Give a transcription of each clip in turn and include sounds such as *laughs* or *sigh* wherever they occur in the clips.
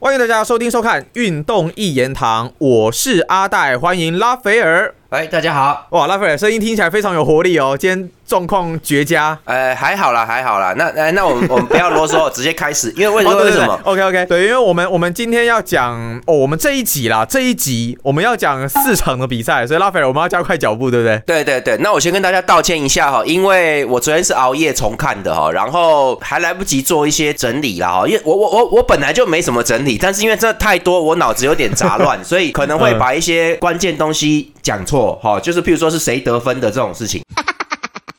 欢迎大家收听收看《运动一言堂》，我是阿戴，欢迎拉斐尔。哎，大家好。哇，拉斐尔声音听起来非常有活力哦，今天状况绝佳。呃，还好啦，还好啦。那那那我们我们不要啰嗦，直接开始。因为为什么？为什么？OK OK，对，因为我们我们今天要讲哦，我们这一集啦，这一集我们要讲四场的比赛，所以拉斐尔我们要加快脚步，对不对？对对对。那我先跟大家道歉一下哈，因为我昨天是熬夜重看的哈，然后还来不及做一些整理啦哈，因为我我我我本来就没什么整理，但是因为这太多，我脑子有点杂乱，*laughs* 所以可能会把一些关键东西讲错哈，就是譬如。说是谁得分的这种事情，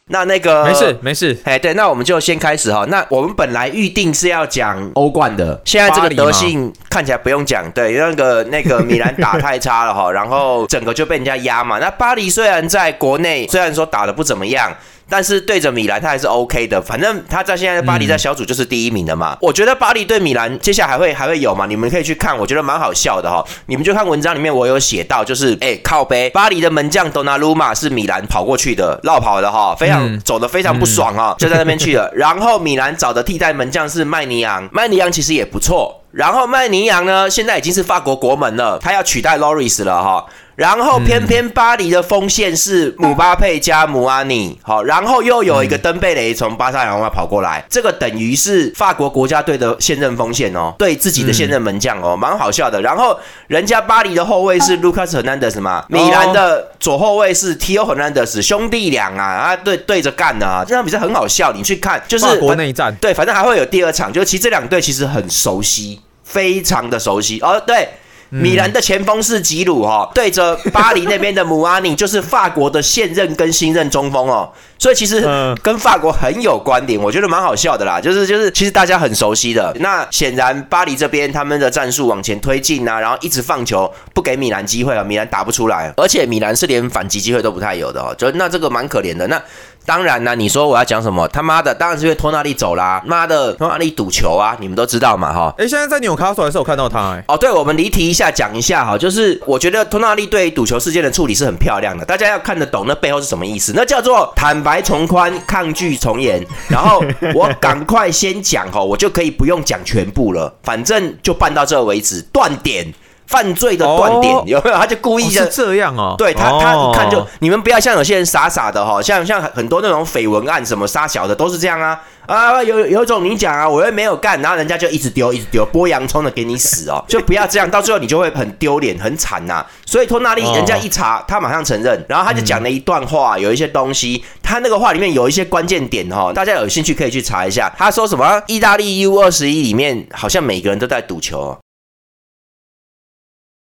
那那个没事没事，哎对，那我们就先开始哈。那我们本来预定是要讲欧冠的，现在这个德性看起来不用讲，对，那个那个米兰打太差了哈，然后整个就被人家压嘛。那巴黎虽然在国内虽然说打的不怎么样。但是对着米兰，他还是 OK 的。反正他在现在巴黎在小组就是第一名的嘛。我觉得巴黎对米兰接下来还会还会有嘛？你们可以去看，我觉得蛮好笑的哈。你们就看文章里面我有写到，就是哎靠背，巴黎的门将多纳鲁马是米兰跑过去的，绕跑的哈，非常走的非常不爽啊，就在那边去了。*laughs* 然后米兰找的替代门将是麦尼昂，麦尼昂其实也不错。然后麦尼昂呢，现在已经是法国国门了，他要取代 Loris 了哈。然后偏偏巴黎的锋线是姆巴佩加姆阿尼，好，然后又有一个登贝雷从巴萨扬外跑过来，这个等于是法国国家队的现任锋线哦，对自己的现任门将哦，蛮好笑的。然后人家巴黎的后卫是卢卡斯·赫南德斯嘛，米兰的左后卫是提奥·赫南德斯，兄弟俩啊，啊对对着干的啊，这场比赛很好笑，你去看，就是国内战，对，反正还会有第二场，就其实这两队其实很熟悉，非常的熟悉。哦，对。米兰的前锋是吉鲁哈，对着巴黎那边的姆阿尼，*laughs* 就是法国的现任跟新任中锋哦，所以其实跟法国很有关联，我觉得蛮好笑的啦。就是就是，其实大家很熟悉的。那显然巴黎这边他们的战术往前推进啊，然后一直放球，不给米兰机会啊，米兰打不出来，而且米兰是连反击机会都不太有的哦，就那这个蛮可怜的。那。当然啦，你说我要讲什么？他妈的，当然是因为托纳利走啦！妈的，托纳利赌球啊，你们都知道嘛，哈。哎，现在在纽卡索还是有看到他哎。哦，对，我们离题一下讲一下哈，就是我觉得托纳利对赌球事件的处理是很漂亮的，大家要看得懂那背后是什么意思，那叫做坦白从宽，抗拒从严。然后我赶快先讲哦，我就可以不用讲全部了，反正就办到这为止，断点。犯罪的断点有没有？他就故意的这样哦。对他，他一看就你们不要像有些人傻傻的哈，像像很多那种绯闻案什么杀小的都是这样啊啊！有有一种你讲啊，我又没有干，然后人家就一直丢一直丢，剥洋葱的给你死哦，*laughs* 就不要这样，到最后你就会很丢脸很惨呐。所以托纳利人家一查，他马上承认，然后他就讲了一段话，有一些东西，他那个话里面有一些关键点哈，大家有兴趣可以去查一下。他说什么？意大利 U 二十一里面好像每个人都在赌球。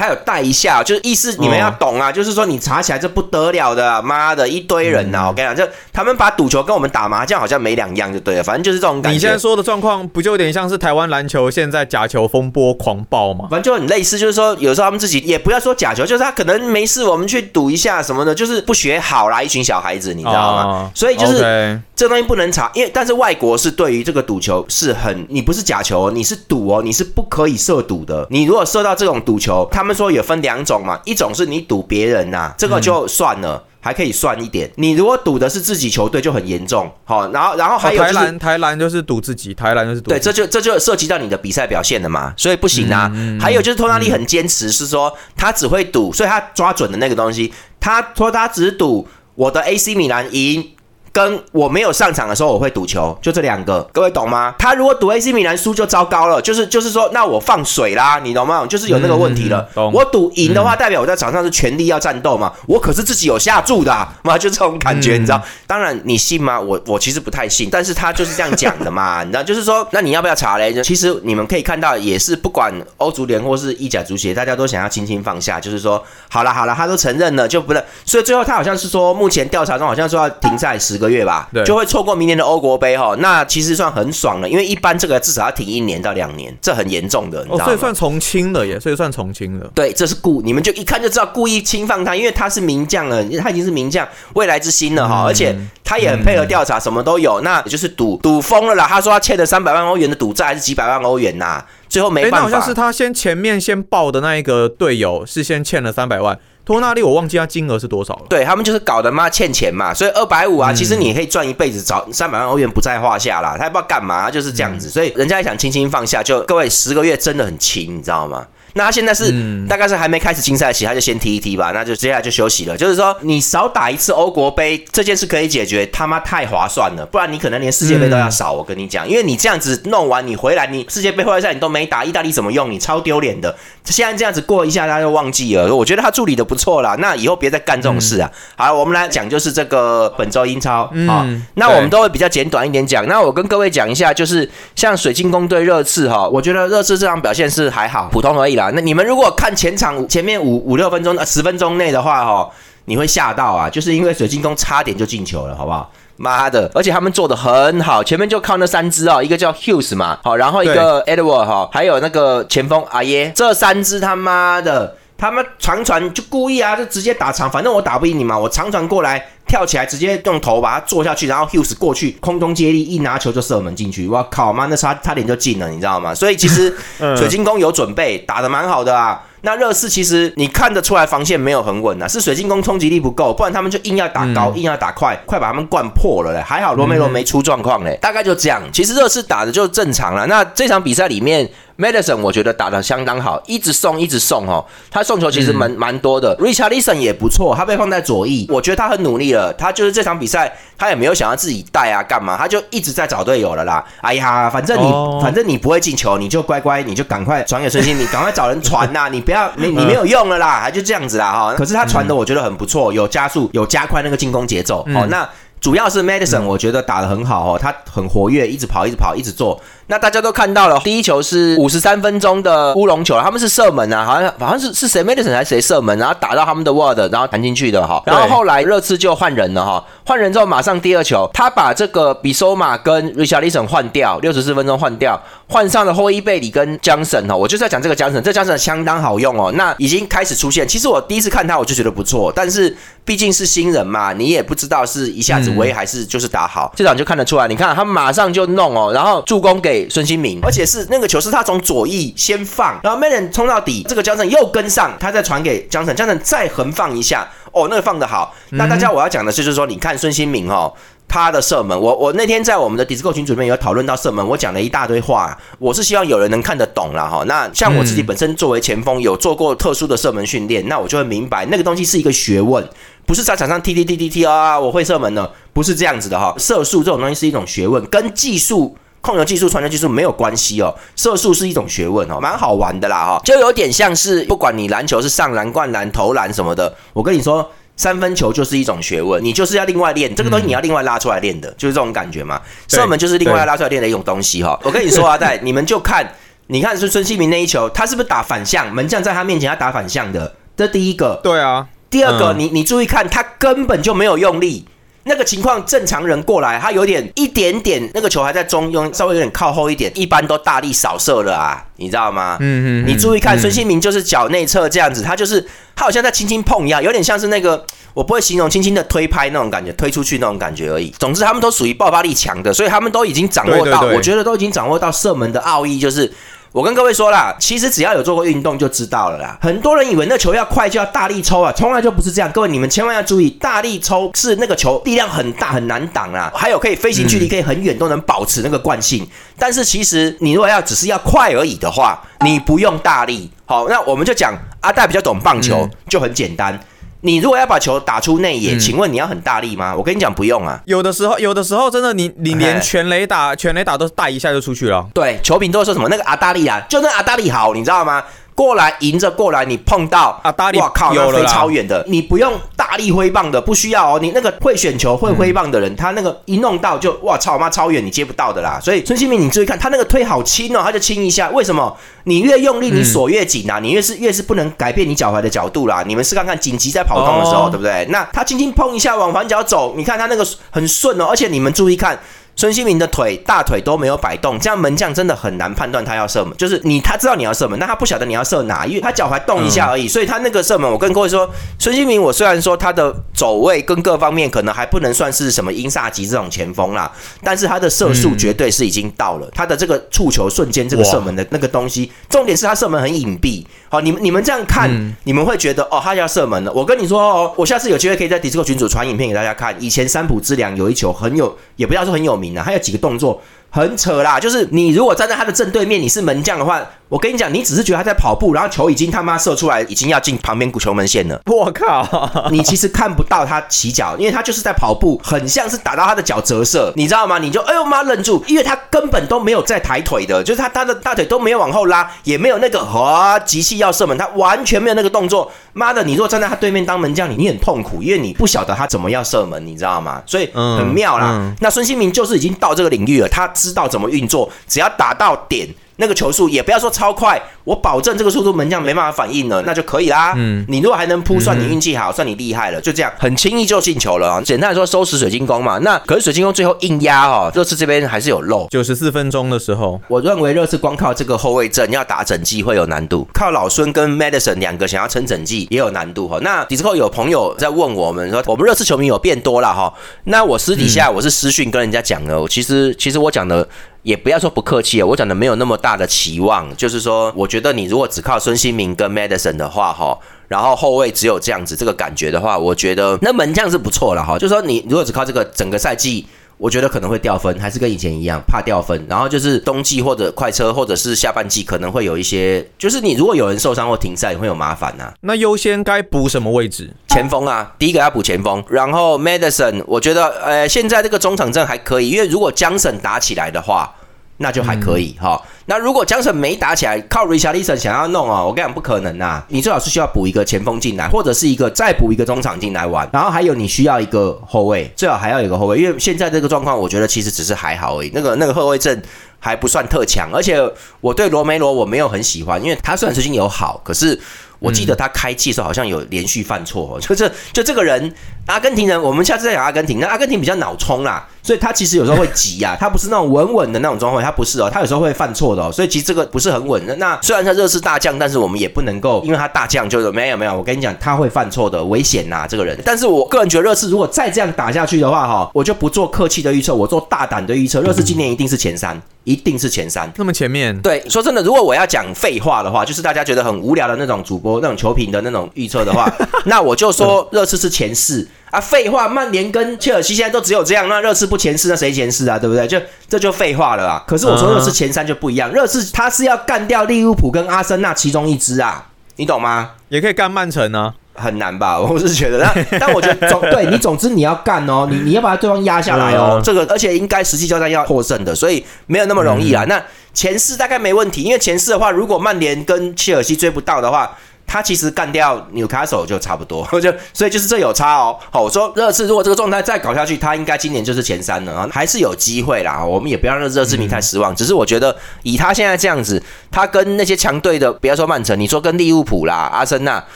他有带一下，就是意思你们要懂啊，就是说你查起来这不得了的，妈的一堆人呐！我跟你讲，就他们把赌球跟我们打麻将好像没两样，就对了，反正就是这种感觉。你现在说的状况，不就有点像是台湾篮球现在假球风波狂暴吗？反正就很类似，就是说有时候他们自己也不要说假球，就是他可能没事，我们去赌一下什么的，就是不学好啦，一群小孩子，你知道吗？所以就是这东西不能查，因为但是外国是对于这个赌球是很，你不是假球，你是赌哦，你是不可以涉赌的。你如果涉到这种赌球，他们。说有分两种嘛，一种是你赌别人呐，这个就算了，还可以算一点。你如果赌的是自己球队，就很严重。好，然后然后还有台篮，台篮就是赌自己，台篮就是赌。对，这就这就涉及到你的比赛表现了嘛，所以不行啊。还有就是托纳利很坚持，是说他只会赌，所以他抓准的那个东西，他说他只赌我的 AC 米兰赢。跟我没有上场的时候，我会赌球，就这两个，各位懂吗？他如果赌 AC 米兰输就糟糕了，就是就是说，那我放水啦，你懂吗？就是有那个问题了。我赌赢的话，代表我在场上是全力要战斗嘛，我可是自己有下注的 *laughs* 嘛，就这种感觉，你知道？当然你信吗？我我其实不太信，但是他就是这样讲的嘛，*laughs* 你知道？就是说，那你要不要查嘞？其实你们可以看到，也是不管欧足联或是意甲足协，大家都想要轻轻放下，就是说，好了好了，他都承认了，就不能。所以最后他好像是说，目前调查中好像说要停赛十。个月吧，对就会错过明年的欧国杯哈。那其实算很爽了，因为一般这个至少要停一年到两年，这很严重的，你知道吗？所以算从轻了耶，所以算从轻了。对，这是故你们就一看就知道故意轻放他，因为他是名将了，他已经是名将，未来之星了哈。而且他也很配合调查，什么都有。那就是赌赌疯了啦。他说他欠了三百万欧元的赌债，还是几百万欧元呐？最后没办法。好像是他先前面先报的那一个队友是先欠了三百万。托纳利我忘记他金额是多少了。对他们就是搞的嘛欠钱嘛，所以二百五啊，其实你可以赚一辈子，找三百万欧元不在话下啦。他也不知道干嘛，就是这样子，所以人家也想轻轻放下，就各位十个月真的很轻，你知道吗？那他现在是大概是还没开始竞赛期，他就先踢一踢吧，那就接下来就休息了。就是说，你少打一次欧国杯这件事可以解决，他妈太划算了，不然你可能连世界杯都要少。我跟你讲，因为你这样子弄完，你回来你世界杯外赛你都没打，意大利怎么用你？超丢脸的。现在这样子过一下，他就忘记了。我觉得他处理的不错啦，那以后别再干这种事啊。好，我们来讲就是这个本周英超啊，那我们都会比较简短一点讲。那我跟各位讲一下，就是像水晶宫对热刺哈，我觉得热刺这场表现是还好，普通而已啦。那你们如果看前场前面五五六分钟呃十分钟内的话哈，你会吓到啊，就是因为水晶宫差点就进球了，好不好？妈的！而且他们做的很好，前面就靠那三只啊，一个叫 Hughes 嘛，好，然后一个 Edward 哈，还有那个前锋阿耶，这三只他妈的，他们长传就故意啊，就直接打长，反正我打不赢你嘛，我长传过来。跳起来直接用头把他坐下去，然后 Hughes 过去空中接力一拿球就射门进去，我靠妈，那差差点就进了，你知道吗？所以其实 *laughs* 水晶宫有准备，打的蛮好的啊。那热刺其实你看得出来防线没有很稳啊，是水晶宫冲击力不够，不然他们就硬要打高，硬要打快，快把他们灌破了嘞。还好罗梅罗没出状况嘞，大概就这样。其实热刺打的就正常了。那这场比赛里面，Madison 我觉得打的相当好，一直送一直送哦，他送球其实蛮蛮多的。Richardson 也不错，他被放在左翼，我觉得他很努力了。他就是这场比赛，他也没有想要自己带啊，干嘛？他就一直在找队友了啦。哎呀，反正你反正你不会进球，你就乖乖，你就赶快传给孙兴，*laughs* 你赶快找人传呐，*laughs* 你不要你你没有用了啦，还就这样子啦哈。可是他传的我觉得很不错，有加速，有加快那个进攻节奏。哦，那主要是 Madison，我觉得打得很好哦，他很活跃，一直跑，一直跑，一直做。那大家都看到了，第一球是五十三分钟的乌龙球，他们是射门啊，好像好像是是谁 Madison 还是谁射门，然后打到他们的 word，然后弹进去的哈。然后后来热刺就换人了哈，换人之后马上第二球，他把这个比索马跟 Richardson 换掉，六十四分钟换掉，换上了霍伊贝里跟江神哈。我就是要讲这个江神，这江神相当好用哦。那已经开始出现，其实我第一次看他我就觉得不错，但是毕竟是新人嘛，你也不知道是一下子威还是就是打好，这场就看得出来。你看他马上就弄哦，然后助攻给孙兴民，而且。是那个球是他从左翼先放，然后 m a n 冲到底，这个江城又跟上，他再传给江城，江城再横放一下，哦，那个放的好。那大家我要讲的是，就是说，你看孙兴民哦，他的射门，我我那天在我们的 Discord 群里面有讨论到射门，我讲了一大堆话，我是希望有人能看得懂了哈。那像我自己本身作为前锋，有做过特殊的射门训练，那我就会明白那个东西是一个学问，不是在场上踢踢踢踢踢啊，我会射门呢，不是这样子的哈。射术这种东西是一种学问，跟技术。控球技术、传球技术没有关系哦，射术是一种学问哦，蛮好玩的啦哈，就有点像是不管你篮球是上篮、灌篮、投篮什么的，我跟你说，三分球就是一种学问，你就是要另外练这个东西，你要另外拉出来练的，就是这种感觉嘛。射门就是另外拉出来练的一种东西哈。我跟你说啊，在 *laughs* 你们就看，你看是孙兴民那一球，他是不是打反向？门将在他面前他打反向的，这第一个。对啊。第二个，你你注意看，他根本就没有用力。那个情况，正常人过来，他有点一点点，那个球还在中庸，稍微有点靠后一点，一般都大力扫射了啊，你知道吗？嗯嗯。你注意看，孙兴民就是脚内侧这样子，他就是他好像在轻轻碰一样，有点像是那个我不会形容，轻轻的推拍那种感觉，推出去那种感觉而已。总之，他们都属于爆发力强的，所以他们都已经掌握到，我觉得都已经掌握到射门的奥义，就是。我跟各位说啦，其实只要有做过运动就知道了啦。很多人以为那球要快就要大力抽啊，从来就不是这样。各位你们千万要注意，大力抽是那个球力量很大很难挡啊，还有可以飞行距离可以很远都能保持那个惯性。但是其实你如果要只是要快而已的话，你不用大力。好，那我们就讲阿戴比较懂棒球，就很简单。你如果要把球打出内野，请问你要很大力吗？我跟你讲，不用啊。有的时候，有的时候真的，你你连全雷打全雷打都带一下就出去了。对，球评都说什么那个阿大力啊，就那阿大力好，你知道吗？过来迎着过来，你碰到啊，大力，哇靠，那飞超远的，你不用大力挥棒的，不需要哦。你那个会选球、会挥棒的人，他那个一弄到就哇操妈超远，你接不到的啦。所以孙兴民，你注意看，他那个推好轻哦，他就轻一下。为什么？你越用力，你锁越紧啊，你越是越是不能改变你脚踝的角度啦。你们试看看，紧急在跑动的时候，对不对？那他轻轻碰一下往反脚走，你看他那个很顺哦。而且你们注意看。孙兴民的腿大腿都没有摆动，这样门将真的很难判断他要射门。就是你他知道你要射门，但他不晓得你要射哪，因为他脚踝动一下而已，所以他那个射门，我跟各位说，孙兴民我虽然说他的走位跟各方面可能还不能算是什么英萨吉这种前锋啦，但是他的射速绝对是已经到了，他的这个触球瞬间这个射门的那个东西，重点是他射门很隐蔽。好，你们你们这样看，你们会觉得哦，他要射门了。我跟你说哦，我下次有机会可以在迪斯科群组传影片给大家看。以前三浦之良有一球很有，也不要说很有名啊，他有几个动作。很扯啦，就是你如果站在他的正对面，你是门将的话，我跟你讲，你只是觉得他在跑步，然后球已经他妈射出来，已经要进旁边球门线了。我靠，*laughs* 你其实看不到他起脚，因为他就是在跑步，很像是打到他的脚折射，你知道吗？你就哎呦妈愣住，因为他根本都没有在抬腿的，就是他他的大腿都没有往后拉，也没有那个啊急气要射门，他完全没有那个动作。妈的，你如果站在他对面当门将，你你很痛苦，因为你不晓得他怎么要射门，你知道吗？所以很妙啦。那孙兴民就是已经到这个领域了，他。知道怎么运作，只要打到点。那个球速也不要说超快，我保证这个速度门将没办法反应了，那就可以啦。嗯，你如果还能扑，算你运气好，算你厉害了，就这样，很轻易就进球了。简单来说，收拾水晶宫嘛。那可是水晶宫最后硬压哦，热刺这边还是有漏。九十四分钟的时候，我认为热刺光靠这个后卫阵要打整季会有难度，靠老孙跟 Madison 两个想要撑整季也有难度哈。那底之后有朋友在问我们说，我们热刺球迷有变多了哈。那我私底下我是私讯跟人家讲的，其实其实我讲的。也不要说不客气啊，我讲的没有那么大的期望，就是说，我觉得你如果只靠孙兴民跟 Madison 的话，哈，然后后卫只有这样子这个感觉的话，我觉得那门将是不错了，哈，就说你如果只靠这个整个赛季。我觉得可能会掉分，还是跟以前一样，怕掉分。然后就是冬季或者快车，或者是下半季可能会有一些，就是你如果有人受伤或停赛，会有麻烦呐。那优先该补什么位置？前锋啊，第一个要补前锋。然后 Madison，我觉得呃，现在这个中场阵还可以，因为如果江省打起来的话。那就还可以哈。那如果江城没打起来，靠 Richardson 想要弄哦，我跟你讲不可能呐。你最好是需要补一个前锋进来，或者是一个再补一个中场进来玩。然后还有你需要一个后卫，最好还要有一个后卫，因为现在这个状况，我觉得其实只是还好而已。那个那个后卫阵还不算特强，而且我对罗梅罗我没有很喜欢，因为他虽然最近有好，可是。我记得他开季的时候好像有连续犯错，*laughs* 就是就这个人，阿根廷人，我们下次再讲阿根廷。那阿根廷比较脑冲啦，所以他其实有时候会急啊，他不是那种稳稳的那种状况，他不是哦，他有时候会犯错的哦，所以其实这个不是很稳的。那虽然他热刺大将，但是我们也不能够因为他大将就是没有没有，我跟你讲他会犯错的，危险呐这个人。但是我个人觉得热刺如果再这样打下去的话哈，我就不做客气的预测，我做大胆的预测，热刺今年一定是前三。一定是前三，那么前面对说真的，如果我要讲废话的话，就是大家觉得很无聊的那种主播那种球评的那种预测的话，*laughs* 那我就说热刺是前四啊。废话，曼联跟切尔西现在都只有这样，那热刺不前四，那谁前四啊？对不对？就这就废话了啊。可是我说热刺前三就不一样，热刺他是要干掉利物浦跟阿森纳其中一支啊，你懂吗？也可以干曼城呢。很难吧？*laughs* 我是觉得，但 *laughs* 但我觉得总对你，总之你要干哦，你你要把对方压下来哦。这个而且应该实际交战要获胜的，所以没有那么容易啊。那前四大概没问题，因为前四的话，如果曼联跟切尔西追不到的话。他其实干掉纽卡手就差不多，*laughs* 就所以就是这有差哦。好，我说热刺如果这个状态再搞下去，他应该今年就是前三了啊，还是有机会啦。我们也不要让热刺迷太失望。只是我觉得以他现在这样子，他跟那些强队的，不要说曼城，你说跟利物浦啦、阿森纳，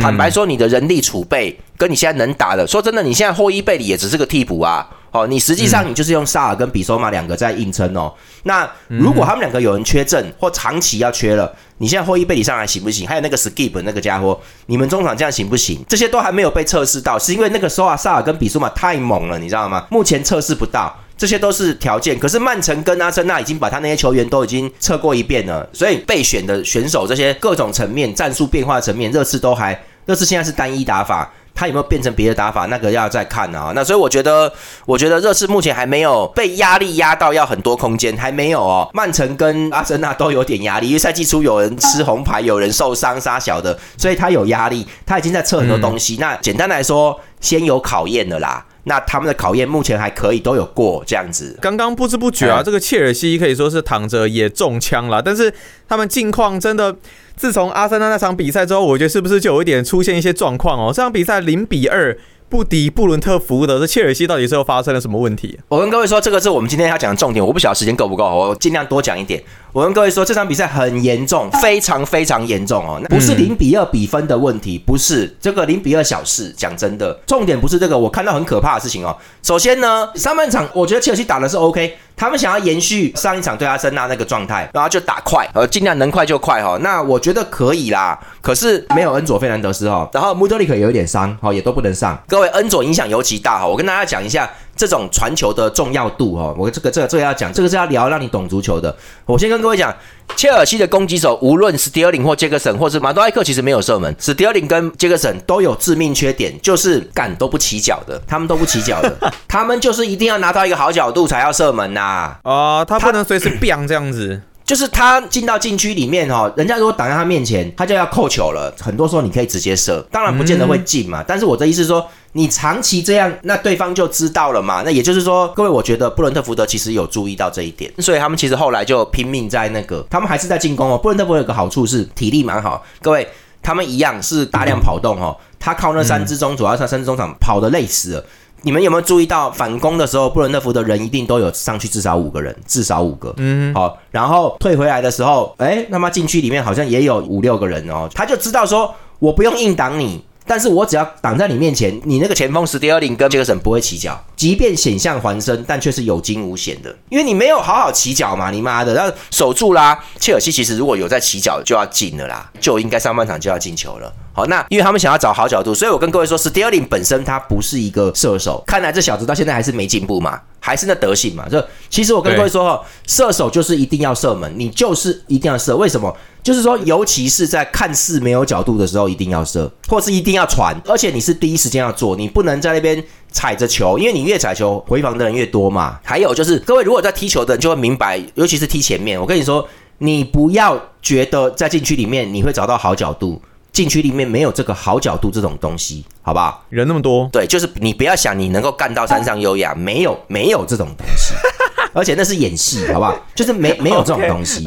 坦白说，你的人力储备跟你现在能打的，说真的，你现在霍伊贝里也只是个替补啊。哦，你实际上你就是用萨尔跟比索马两个在硬撑哦。那如果他们两个有人缺阵或长期要缺了，你现在后伊贝里上来行不行？还有那个 Skip 那个家伙，你们中场这样行不行？这些都还没有被测试到，是因为那个时候啊，萨尔跟比索马太猛了，你知道吗？目前测试不到，这些都是条件。可是曼城跟阿森纳已经把他那些球员都已经测过一遍了，所以备选的选手这些各种层面战术变化层面，热刺都还热刺现在是单一打法。他有没有变成别的打法？那个要再看啊。那所以我觉得，我觉得热刺目前还没有被压力压到要很多空间，还没有哦。曼城跟阿森纳都有点压力，因为赛季初有人吃红牌，有人受伤杀小的，所以他有压力。他已经在测很多东西。那简单来说，先有考验的啦。那他们的考验目前还可以，都有过这样子。刚刚不知不觉啊，这个切尔西可以说是躺着也中枪了。但是他们近况真的。自从阿森纳那场比赛之后，我觉得是不是就有一点出现一些状况哦？这场比赛零比二。不敌布伦特福德，这切尔西到底是又发生了什么问题？我跟各位说，这个是我们今天要讲的重点。我不晓得时间够不够，我尽量多讲一点。我跟各位说，这场比赛很严重，非常非常严重哦。不是零比二比分的问题，不是这个零比二小事。讲真的，重点不是这个。我看到很可怕的事情哦。首先呢，上半场我觉得切尔西打的是 OK，他们想要延续上一场对阿森纳那个状态，然后就打快，呃，尽量能快就快哈。那我觉得可以啦。可是没有恩佐费南德斯哈，然后穆德里克有一点伤哈，也都不能上。各位，恩佐影响尤其大哈。我跟大家讲一下这种传球的重要度哦。我这个这个这个要讲，这个是要聊让你懂足球的。我先跟各位讲。切尔西的攻击手，无论是迪尔林或杰克森，或是马多埃克，其实没有射门。史迪尔林跟杰克森都有致命缺点，就是杆都不起脚的，他们都不起脚的，*laughs* 他们就是一定要拿到一个好角度才要射门呐。啊，他不能随时 biang 这样子。就是他进到禁区里面哦，人家如果挡在他面前，他就要扣球了。很多时候你可以直接射，当然不见得会进嘛。但是我的意思是说，你长期这样，那对方就知道了嘛。那也就是说，各位，我觉得布伦特福德其实有注意到这一点，所以他们其实后来就拼命在那个，他们还是在进攻哦。布伦特福德有个好处是体力蛮好，各位，他们一样是大量跑动哦。他靠那三支中，主要是三支中场跑的累死了。你们有没有注意到反攻的时候，布伦特福德人一定都有上去至少五个人，至少五个。嗯，好，然后退回来的时候，哎，那么禁区里面好像也有五六个人哦，他就知道说，我不用硬挡你。但是我只要挡在你面前，你那个前锋史蒂尔林跟杰克森不会起脚，即便险象环生，但却是有惊无险的，因为你没有好好起脚嘛，你妈的，然后守住啦。切尔西其实如果有在起脚，就要进了啦，就应该上半场就要进球了。好，那因为他们想要找好角度，所以我跟各位说，styling 本身他不是一个射手，看来这小子到现在还是没进步嘛。还是那德性嘛？就其实我跟各位说哈，射手就是一定要射门，你就是一定要射。为什么？就是说，尤其是在看似没有角度的时候，一定要射，或是一定要传。而且你是第一时间要做，你不能在那边踩着球，因为你越踩球，回防的人越多嘛。还有就是，各位如果在踢球的人就会明白，尤其是踢前面，我跟你说，你不要觉得在禁区里面你会找到好角度。禁区里面没有这个好角度这种东西，好不好？人那么多，对，就是你不要想你能够干到山上优雅，没有没有这种东西，*laughs* 而且那是演戏，好不好？就是没没有这种东西。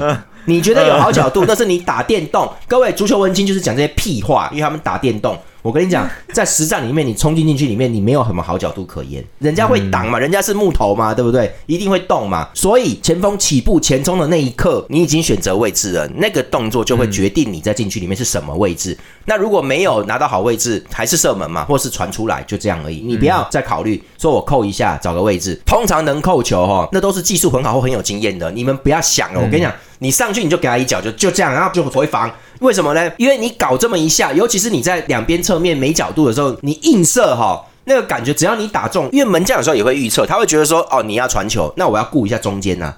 你觉得有好角度，那是你打电动。*laughs* 各位足球文青就是讲这些屁话，因为他们打电动。我跟你讲，*laughs* 在实战里面，你冲进进去里面，你没有什么好角度可言。人家会挡嘛，人家是木头嘛，对不对？一定会动嘛。所以前锋起步前冲的那一刻，你已经选择位置了，那个动作就会决定你在禁区里面是什么位置。那如果没有拿到好位置，还是射门嘛，或是传出来，就这样而已。你不要再考虑说我扣一下找个位置。通常能扣球哈，那都是技术很好或很有经验的。你们不要想了，我跟你讲，你上去你就给他一脚，就就这样，然后就回防。为什么呢？因为你搞这么一下，尤其是你在两边侧面没角度的时候，你硬射哈，那个感觉只要你打中，因为门将有时候也会预测，他会觉得说，哦，你要传球，那我要顾一下中间呐。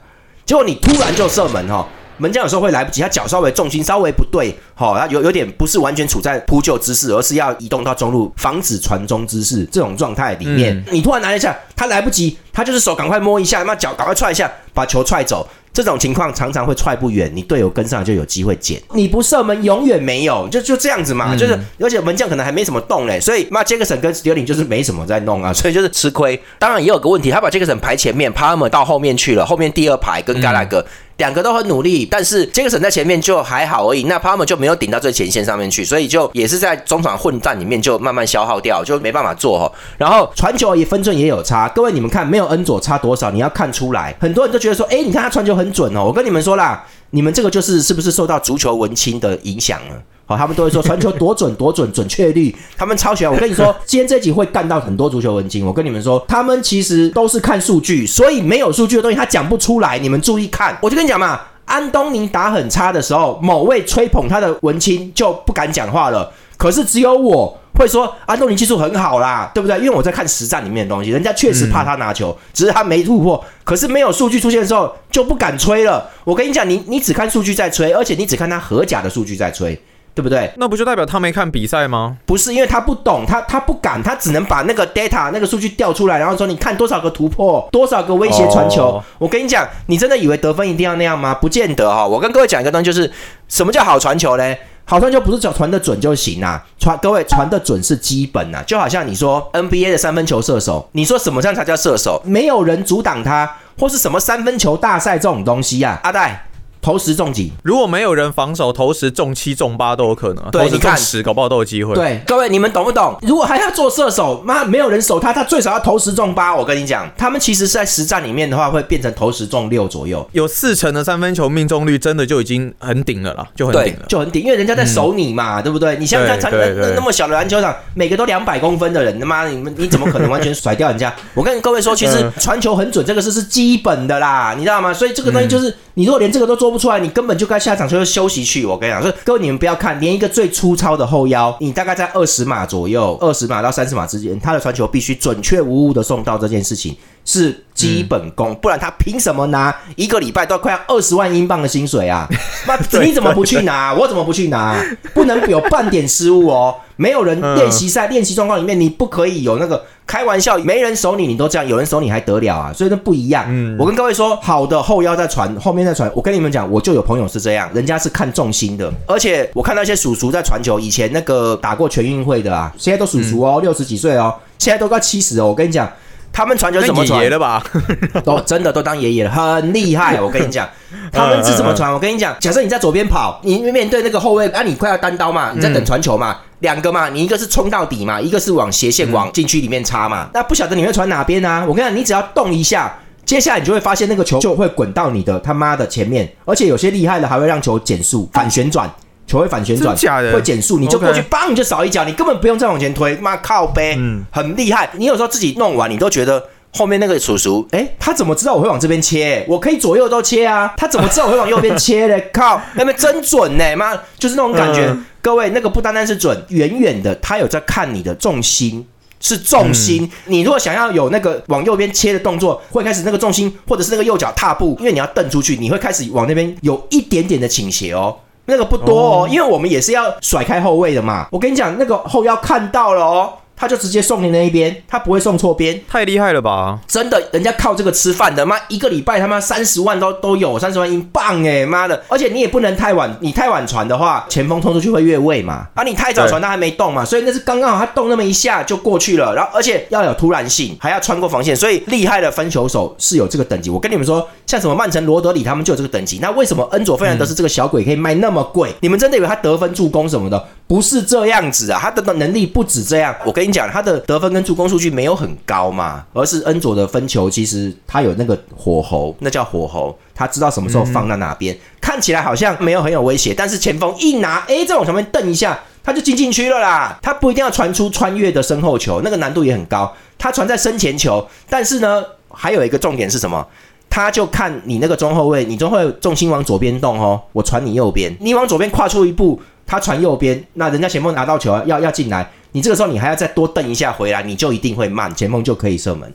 结果你突然就射门哈，门将有时候会来不及，他脚稍微重心稍微不对，哈，他有有点不是完全处在扑救姿势，而是要移动到中路，防止传中姿势这种状态里面，你突然拿一下，他来不及，他就是手赶快摸一下，那脚赶快踹一下，把球踹走。这种情况常常会踹不远，你队友跟上就有机会捡。你不射门永远没有，就就这样子嘛。就是而且门将可能还没什么动嘞，所以那杰克森跟斯蒂尔林就是没什么在弄啊，*laughs* 所以就是吃亏。当然也有个问题，他把杰克森排前面，帕尔默到后面去了，后面第二排跟加拉格。两个都很努力，但是杰克森在前面就还好而已，那帕姆就没有顶到最前线上面去，所以就也是在中场混战里面就慢慢消耗掉，就没办法做哈。然后传球也分寸也有差，各位你们看没有恩佐差多少，你要看出来。很多人都觉得说，哎，你看他传球很准哦，我跟你们说啦，你们这个就是是不是受到足球文青的影响了？好他们都会说传球多准多准，准确率他们超喜欢。我跟你说，今天这集会干到很多足球文青。我跟你们说，他们其实都是看数据，所以没有数据的东西他讲不出来。你们注意看，我就跟你讲嘛，安东尼打很差的时候，某位吹捧他的文青就不敢讲话了。可是只有我会说安东尼技术很好啦，对不对？因为我在看实战里面的东西，人家确实怕他拿球，只是他没突破。可是没有数据出现的时候就不敢吹了。我跟你讲，你你只看数据在吹，而且你只看他合甲的数据在吹。对不对？那不就代表他没看比赛吗？不是，因为他不懂，他他不敢，他只能把那个 data 那个数据调出来，然后说你看多少个突破，多少个威胁传球。我跟你讲，你真的以为得分一定要那样吗？不见得哈。我跟各位讲一个东西，就是什么叫好传球呢？好像就不是传传的准就行啊，传各位传的准是基本啊。就好像你说 NBA 的三分球射手，你说什么样才叫射手？没有人阻挡他，或是什么三分球大赛这种东西呀？阿戴。投十中几。如果没有人防守，投十中七中八都有可能。对，你看十，搞不好都有机会。对，各位你们懂不懂？如果还要做射手，妈没有人守他，他最少要投十中八。我跟你讲，他们其实是在实战里面的话，会变成投十中六左右，有四成的三分球命中率，真的就已经很顶了啦，就很顶了，就很顶，因为人家在守你嘛，对不对？你想想看，那那么小的篮球场，每个都两百公分的人，他妈你们你怎么可能完全甩掉人家？我跟各位说，其实传球很准，这个是是基本的啦，你知道吗？所以这个东西就是。你如果连这个都做不出来，你根本就该下场就是休息去。我跟你讲，所以各位你们不要看，连一个最粗糙的后腰，你大概在二十码左右，二十码到三十码之间，他的传球必须准确无误的送到，这件事情是基本功，不然他凭什么拿一个礼拜都快要二十万英镑的薪水啊？*laughs* 那你怎么不去拿？我怎么不去拿？不能有半点失误哦。没有人练习赛练习状况里面，你不可以有那个开玩笑，没人守你，你都这样，有人守你还得了啊？所以那不一样。嗯，我跟各位说，好的后腰在传，后面在传。我跟你们讲，我就有朋友是这样，人家是看重心的，而且我看那些叔叔在传球，以前那个打过全运会的啊，现在都叔叔哦，六十几岁哦，现在都快七十哦。我跟你讲。他们传球怎么传的吧？*laughs* 都真的都当爷爷了，很厉害。*laughs* 我跟你讲，他们是怎么传？我跟你讲，假设你在左边跑，你面对那个后卫，啊，你快要单刀嘛，你在等传球嘛，两个嘛，你一个是冲到底嘛，一个是往斜线往禁区里面插嘛。那不晓得你会传哪边啊？我跟你讲，你只要动一下，接下来你就会发现那个球就会滚到你的他妈的前面，而且有些厉害的还会让球减速反旋转。球会反旋转，会减速，你就过去，帮你就扫一脚，你根本不用再往前推，妈靠背，很厉害。你有时候自己弄完，你都觉得后面那个叔叔，哎，他怎么知道我会往这边切？我可以左右都切啊，他怎么知道我会往右边切嘞？*laughs* 靠，那边真准呢，妈，就是那种感觉。各位，那个不单单是准，远远的他有在看你的重心，是重心。你如果想要有那个往右边切的动作，会开始那个重心，或者是那个右脚踏步，因为你要蹬出去，你会开始往那边有一点点的倾斜哦。那个不多哦，因为我们也是要甩开后卫的嘛。我跟你讲，那个后腰看到了哦。他就直接送你那一边，他不会送错边，太厉害了吧？真的，人家靠这个吃饭的，妈一个礼拜他妈三十万都都有，三十万英镑哎，妈的！而且你也不能太晚，你太晚传的话，前锋冲出去会越位嘛。啊，你太早传他还没动嘛，所以那是刚刚好他动那么一下就过去了。然后而且要有突然性，还要穿过防线，所以厉害的分球手是有这个等级。我跟你们说，像什么曼城罗德里他们就有这个等级。那为什么恩佐费兰德是这个小鬼可以卖那么贵？你们真的以为他得分助攻什么的？不是这样子啊，他的能力不止这样。我跟你讲，他的得分跟助攻数据没有很高嘛，而是恩佐的分球其实他有那个火候，那叫火候，他知道什么时候放在哪边。看起来好像没有很有威胁，但是前锋一拿，哎，这种球面蹬一下，他就进禁区了啦。他不一定要传出穿越的身后球，那个难度也很高。他传在身前球，但是呢，还有一个重点是什么？他就看你那个中后卫，你中后卫重心往左边动哦，我传你右边，你往左边跨出一步。他传右边，那人家前锋拿到球要要进来，你这个时候你还要再多蹬一下回来，你就一定会慢，前锋就可以射门。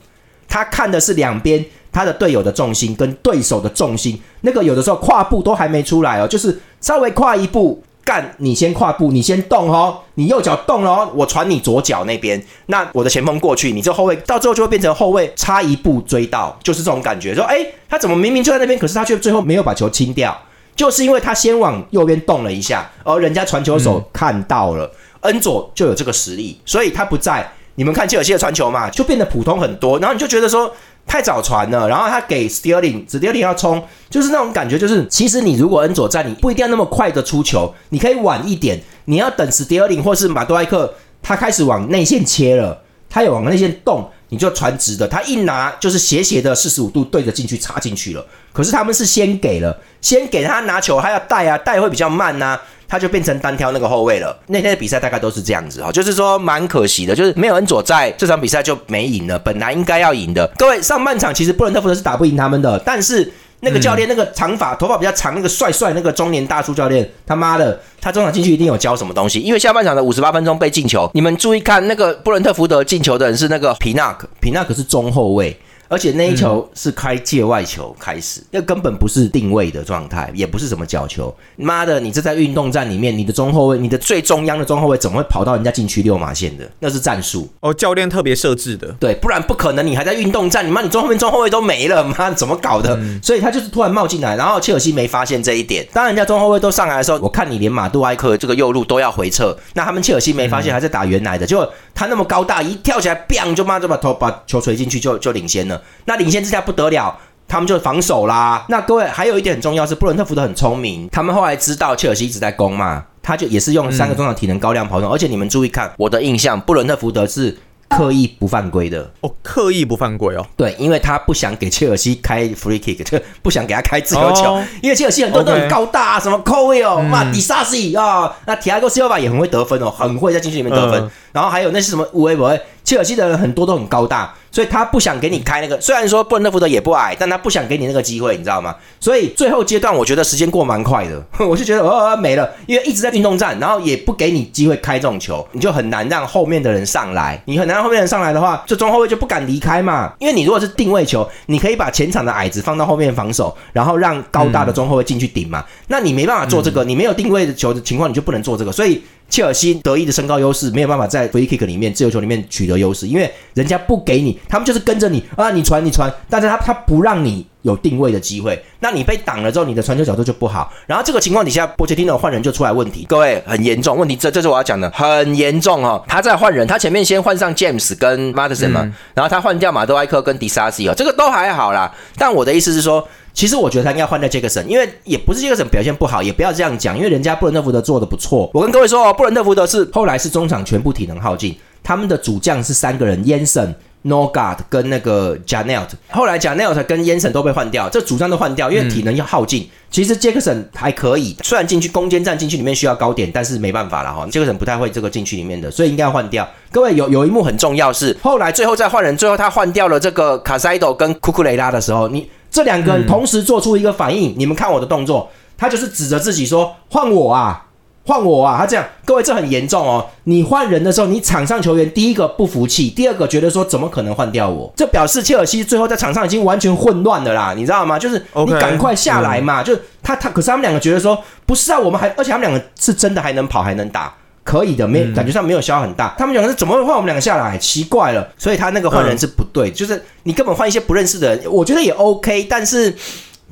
他看的是两边他的队友的重心跟对手的重心，那个有的时候跨步都还没出来哦，就是稍微跨一步，干你先跨步，你先动哦，你右脚动哦，我传你左脚那边，那我的前锋过去，你这后卫到最后就会变成后卫差一步追到，就是这种感觉，说哎，他怎么明明就在那边，可是他却最后没有把球清掉。就是因为他先往右边动了一下，而人家传球手看到了，恩佐就有这个实力，所以他不在。你们看切尔西的传球嘛，就变得普通很多。然后你就觉得说太早传了，然后他给 Sterling，Sterling 要冲，就是那种感觉，就是其实你如果恩佐在，你不一定要那么快的出球，你可以晚一点，你要等 Sterling 或是马多埃克他开始往内线切了，他也往内线动。你就传直的，他一拿就是斜斜的四十五度对着进去插进去了。可是他们是先给了，先给他拿球，他要带啊，带会比较慢呐，他就变成单挑那个后卫了。那天的比赛大概都是这样子哈，就是说蛮可惜的，就是没有恩佐在这场比赛就没赢了，本来应该要赢的。各位上半场其实布伦特福德是打不赢他们的，但是。那个教练，那个长发、头发比较长，那个帅帅那个中年大叔教练，他妈的，他中场进去一定有教什么东西。因为下半场的五十八分钟被进球，你们注意看，那个布伦特福德进球的人是那个皮纳克，皮纳克是中后卫。而且那一球是开界外球开始，那根本不是定位的状态，也不是什么角球。妈的，你这在运动战里面，你的中后卫，你的最中央的中后卫怎么会跑到人家禁区六码线的？那是战术哦，教练特别设置的。对，不然不可能。你还在运动战，你妈你中后面中后卫都没了，妈怎么搞的？所以他就是突然冒进来，然后切尔西没发现这一点。当人家中后卫都上来的时候，我看你连马杜埃克这个右路都要回撤，那他们切尔西没发现，还在打原来的，就他那么高大，一跳起来，砰就妈就把头把球锤进去，就就领先了。那领先之下不得了，他们就防守啦。那各位还有一点很重要是，布伦特福德很聪明，他们后来知道切尔西一直在攻嘛，他就也是用三个中场体能高量跑动，而且你们注意看我的印象，布伦特福德是。刻意不犯规的哦，刻意不犯规哦。对，因为他不想给切尔西开 free kick，就不想给他开自由球。因为切尔西很多都很高大，啊什么 Cole 哦，哇，迪萨西啊，那提亚戈西奥巴也很会得分哦，很会在禁区里面得分。然后还有那是什么乌维博？切尔西的人很多都很高大，所以他不想给你开那个。虽然说布伦特福德也不矮，但他不想给你那个机会，你知道吗？所以最后阶段，我觉得时间过蛮快的，*laughs* 我就觉得呃没了，因为一直在运动战，然后也不给你机会开这种球，你就很难让后面的人上来。你很难让后面人上来的话，这中后卫就不敢离开嘛。因为你如果是定位球，你可以把前场的矮子放到后面防守，然后让高大的中后卫进去顶嘛。那你没办法做这个，你没有定位的球的情况，你就不能做这个。所以。切尔西得意的身高优势没有办法在 free kick 里面自由球里面取得优势，因为人家不给你，他们就是跟着你啊，你传你传，但是他他不让你有定位的机会，那你被挡了之后，你的传球角度就不好。然后这个情况底下，波切蒂诺换人就出来问题，各位很严重问题，这这是我要讲的，很严重哦。他在换人，他前面先换上 James 跟 Madison 嘛，然后他换掉马德埃克跟迪萨西哦，这个都还好啦。但我的意思是说。其实我觉得他应该换掉杰克森，因为也不是杰克森表现不好，也不要这样讲，因为人家布伦特福德做的不错。我跟各位说哦，布伦特福德是后来是中场全部体能耗尽，他们的主将是三个人，Yanson、Nogard 跟那个 Janelt。后来 Janelt 跟 Yanson 都被换掉，这主将都换掉，因为体能要耗尽。其实杰克森还可以，虽然进去攻坚战进去里面需要高点，但是没办法了哈，杰克森不太会这个禁区里面的，所以应该要换掉。各位有有一幕很重要是，后来最后再换人，最后他换掉了这个卡塞多跟库库雷拉的时候，你。这两个人同时做出一个反应，你们看我的动作，他就是指着自己说：“换我啊，换我啊！”他这样，各位这很严重哦。你换人的时候，你场上球员第一个不服气，第二个觉得说怎么可能换掉我？这表示切尔西最后在场上已经完全混乱了啦，你知道吗？就是你赶快下来嘛。就他他，可是他们两个觉得说不是啊，我们还而且他们两个是真的还能跑还能打。可以的，没感觉上没有消耗很大。他们两个是怎么会换我们两个下来？奇怪了，所以他那个换人是不对，就是你根本换一些不认识的人，我觉得也 OK。但是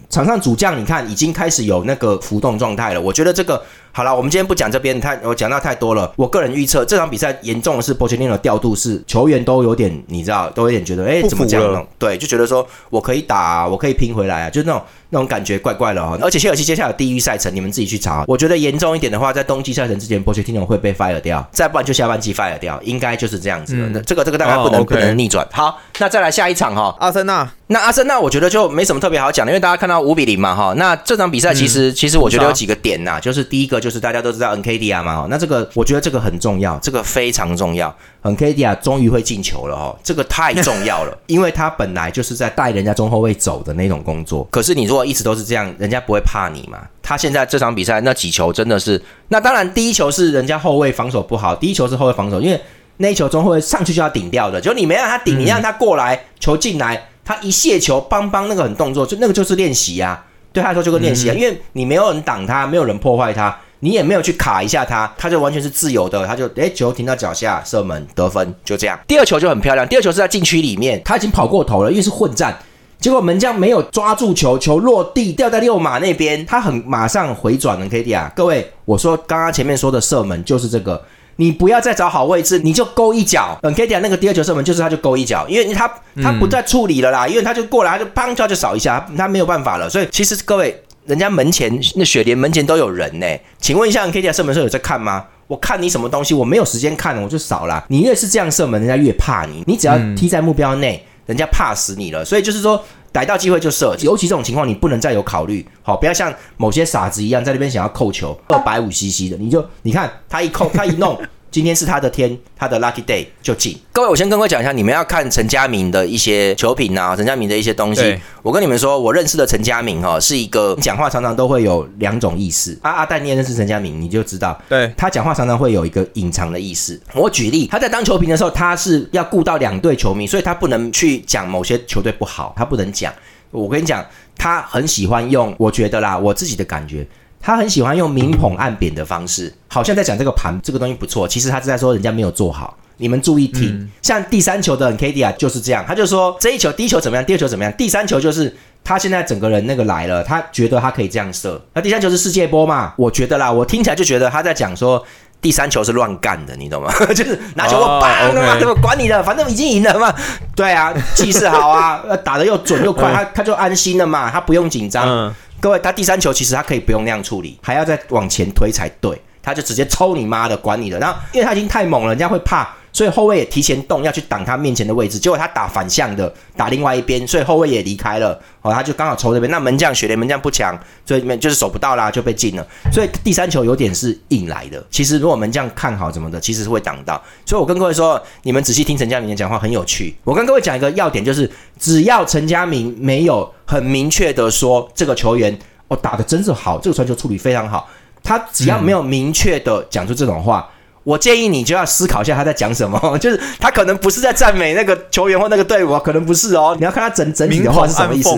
场上主将你看已经开始有那个浮动状态了，我觉得这个。好了，我们今天不讲这边，太我讲到太多了。我个人预测这场比赛严重的是波切蒂诺的调度是球员都有点，你知道，都有点觉得，哎，怎么讲？对，就觉得说我可以打，我可以拼回来啊，就那种那种感觉怪怪的哦。而且切尔西接下来地狱赛程，你们自己去查。我觉得严重一点的话，在冬季赛程之前，波切蒂诺会被 fire 掉，再不然就下半季 fire 掉，应该就是这样子。那这个这个大概不能不能逆转。好，那再来下一场哈，阿森纳。那阿森纳我觉得就没什么特别好讲的，因为大家看到五比零嘛哈。那这场比赛其实其实我觉得有几个点呐，就是第一个就是大家都知道。NKD 啊嘛，那这个我觉得这个很重要，这个非常重要。很 K D 啊，终于会进球了哦，这个太重要了，*laughs* 因为他本来就是在带人家中后卫走的那种工作。可是你如果一直都是这样，人家不会怕你嘛。他现在这场比赛那几球真的是，那当然第一球是人家后卫防守不好，第一球是后卫防守，因为那一球中后卫上去就要顶掉的，就你没让他顶，你让他过来，球进来，他一卸球，邦邦那个很动作，就那个就是练习啊，对他来说就跟练习啊，因为你没有人挡他，没有人破坏他。你也没有去卡一下他，他就完全是自由的，他就诶球停到脚下射门得分，就这样。第二球就很漂亮，第二球是在禁区里面，他已经跑过头了，因为是混战，结果门将没有抓住球，球落地掉在六码那边，他很马上回转了。K D 啊，各位，我说刚刚前面说的射门就是这个，你不要再找好位置，你就勾一脚。嗯，K D 啊，那个第二球射门就是他就勾一脚，因为他他不再处理了啦，因为他就过来他就砰就就扫一下，他没有办法了。所以其实各位。人家门前那雪莲门前都有人呢，请问一下，K D 射门时候有在看吗？我看你什么东西，我没有时间看，我就扫了。你越是这样射门，人家越怕你。你只要踢在目标内，人家怕死你了。所以就是说，逮到机会就射，尤其这种情况，你不能再有考虑。好，不要像某些傻子一样在那边想要扣球，二百五 CC 的，你就你看他一扣，他一弄。今天是他的天，他的 lucky day 就进。各位，我先跟各位讲一下，你们要看陈家明的一些球品啊，陈家明的一些东西。我跟你们说，我认识的陈家明哈，是一个讲话常常都会有两种意思。阿阿蛋，你也认识陈家明，你就知道，对他讲话常常会有一个隐藏的意思。我举例，他在当球评的时候，他是要顾到两队球迷，所以他不能去讲某些球队不好，他不能讲。我跟你讲，他很喜欢用，我觉得啦，我自己的感觉。他很喜欢用明捧暗贬的方式，好像在讲这个盘这个东西不错，其实他是在说人家没有做好。你们注意听，像第三球的 K D 啊就是这样，他就说这一球第一球怎么样，第二球怎么样，第三球就是他现在整个人那个来了，他觉得他可以这样射。那第三球是世界波嘛？我觉得啦，我听起来就觉得他在讲说。第三球是乱干的，你懂吗？*laughs* 就是拿球我哦棒啊对吧？管你的，反正已经赢了嘛。对啊，气势好啊，呃打得又准又快，他他就安心了嘛，他不用紧张。嗯，各位，他第三球其实他可以不用那样处理，还要再往前推才对。他就直接抽你妈的，管你的。然后因为他已经太猛了，人家会怕，所以后卫也提前动要去挡他面前的位置。结果他打反向的，打另外一边，所以后卫也离开了。哦，他就刚好抽这边。那门将雪莲门将不强，所以面就是守不到啦，就被进了。所以第三球有点是硬来的。其实如果门将看好什么的，其实是会挡到。所以我跟各位说，你们仔细听陈佳明的讲话很有趣。我跟各位讲一个要点，就是只要陈佳明没有很明确的说这个球员哦打的真是好，这个传球处理非常好，他只要没有明确的讲出这种话。我建议你就要思考一下他在讲什么，*laughs* 就是他可能不是在赞美那个球员或那个队伍啊，可能不是哦。你要看他整整体的话是什么意思。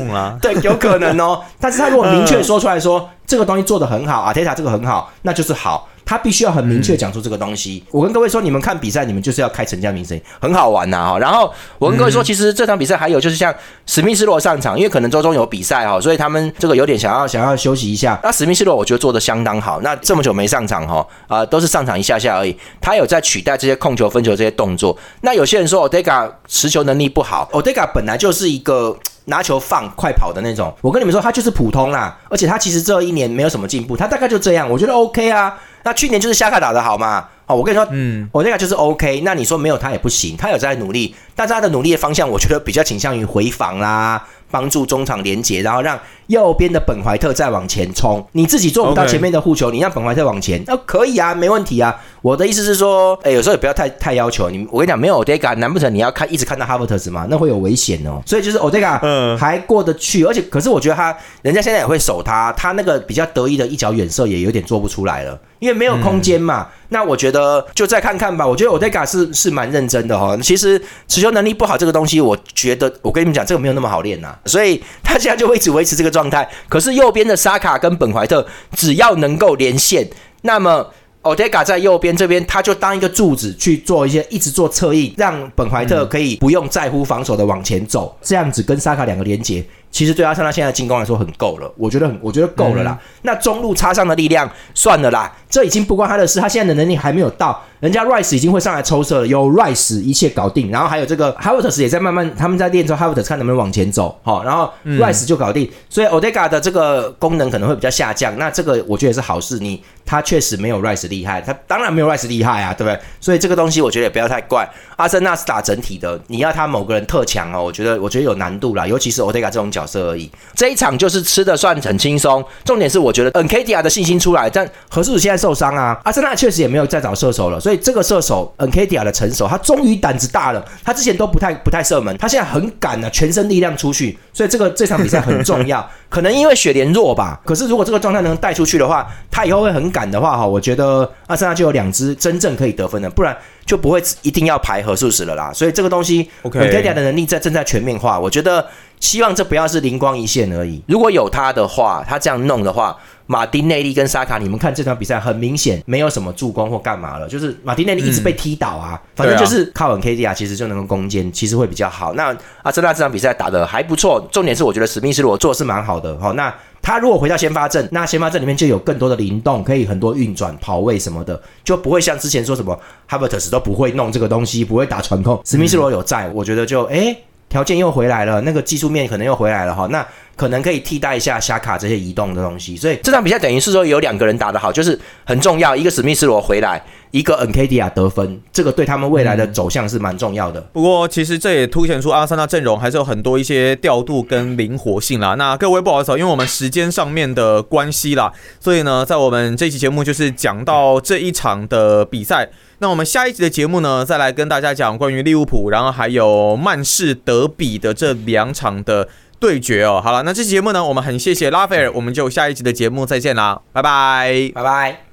对，有可能哦。*laughs* 但是他如果明确说出来说、这个东西做得很好，阿铁塔这个很好，那就是好。他必须要很明确讲出这个东西。我跟各位说，你们看比赛，你们就是要开陈家明声音，很好玩呐、哈。然后我跟各位说，其实这场比赛还有就是像史密斯洛上场，因为可能周中有比赛哈，所以他们这个有点想要想要休息一下。那史密斯洛我觉得做的相当好。那这么久没上场哈，啊、都是上场一下下而已。他有在取代这些控球、分球这些动作。那有些人说 Odega 持球能力不好，Odega 本来就是一个。拿球放快跑的那种，我跟你们说，他就是普通啦，而且他其实这一年没有什么进步，他大概就这样，我觉得 OK 啊。那去年就是夏卡打的好嘛，哦，我跟你说，嗯，我那个就是 OK。那你说没有他也不行，他有在努力，但是他的努力的方向，我觉得比较倾向于回防啦，帮助中场连接，然后让右边的本怀特再往前冲。你自己做不到前面的护球，你让本怀特往前，那、可以啊，没问题啊。我的意思是说，哎、有时候也不要太太要求你。我跟你讲，没有 Odega，难不成你要看一直看到 Havertz 吗？那会有危险哦。所以就是 Odega 嗯还过得去，而且可是我觉得他人家现在也会守他，他那个比较得意的一脚远射也有点做不出来了，因为没有空间嘛。那我觉得就再看看吧。我觉得 Odega 是是蛮认真的哈、哦。其实持球能力不好这个东西，我觉得我跟你们讲，这个没有那么好练呐、所以他现在就会一直维持这个状态。可是右边的沙卡跟本怀特只要能够连线，那么。Odega 在右边这边，他就当一个柱子去做一些，一直做侧翼，让本怀特可以不用在乎防守的往前走，这样子跟沙卡两个连接，其实对阿森纳现在进攻来说很够了，我觉得很，我觉得够了啦。那中路插上的力量算了啦，这已经不关他的事，他现在的能力还没有到，人家 Rice 已经会上来抽射了，有 Rice 一切搞定，然后还有这个 Havertz 也在慢慢，他们在练之后，Havertz 看能不能往前走，好、然后 Rice 就搞定，所以 Odega 的这个功能可能会比较下降，那这个我觉得也是好事，你他确实没有 Rice 厉害，他当然没有 Rice 厉害啊，对不对？所以这个东西我觉得也不要太怪。阿森纳是打整体的，你要他某个人特强哦，我觉得我觉得有难度啦，尤其是 Odega 这种角色而已。这一场就是吃的算很轻松，重点是我觉得 NKDR 的信心出来，但何叔现在受伤啊，阿森纳确实也没有再找射手了，所以这个射手 NKDR 的成熟，他终于胆子大了，他之前都不太不太射门，他现在很敢啊，全身力量出去，所以这个这场比赛很重要。*laughs* 可能因为雪莲弱吧，可是如果这个状态能带出去的话，他以后会很敢的话哈，我觉得阿森纳就有两支真正可以得分的，不然就不会一定要排何数十了啦。所以这个东西 OK NKDR 的能力在正在全面化，我觉得希望这不要是灵光一现而已。如果有他的话，他这样弄的话，马丁内利跟沙卡，你们看这场比赛很明显没有什么助攻或干嘛了，就是马丁内利一直被踢倒啊，反正就是靠稳 KDR，其实就能够攻坚，其实会比较好。那阿森纳这场比赛打得还不错，重点是我觉得史密斯罗做的是蛮好的。好，那他如果回到先发阵，那先发阵里面就有更多的灵动，可以很多运转、跑位什么的，就不会像之前说什么 h a b e r t s 都不会弄这个东西，不会打传控。史密斯罗有在，我觉得就诶条件又回来了，那个技术面可能又回来了哈，那可能可以替代一下虾卡这些移动的东西。所以这场比赛等于是说有两个人打得好，就是很重要，一个史密斯罗回来，一个 NKDA 得分，这个对他们未来的走向是蛮重要的。不过，其实这也凸显出阿森纳阵容还是有很多一些调度跟灵活性啦。那各位不好意思哦，因为我们时间上面的关系啦，所以呢，在我们这期节目就是讲到这一场的比赛。那我们下一集的节目呢，再来跟大家讲关于利物浦，然后还有曼市德比的这两场的对决哦。好了，那这期节目呢，我们很谢谢拉斐尔，我们就下一集的节目再见啦，拜拜。拜拜。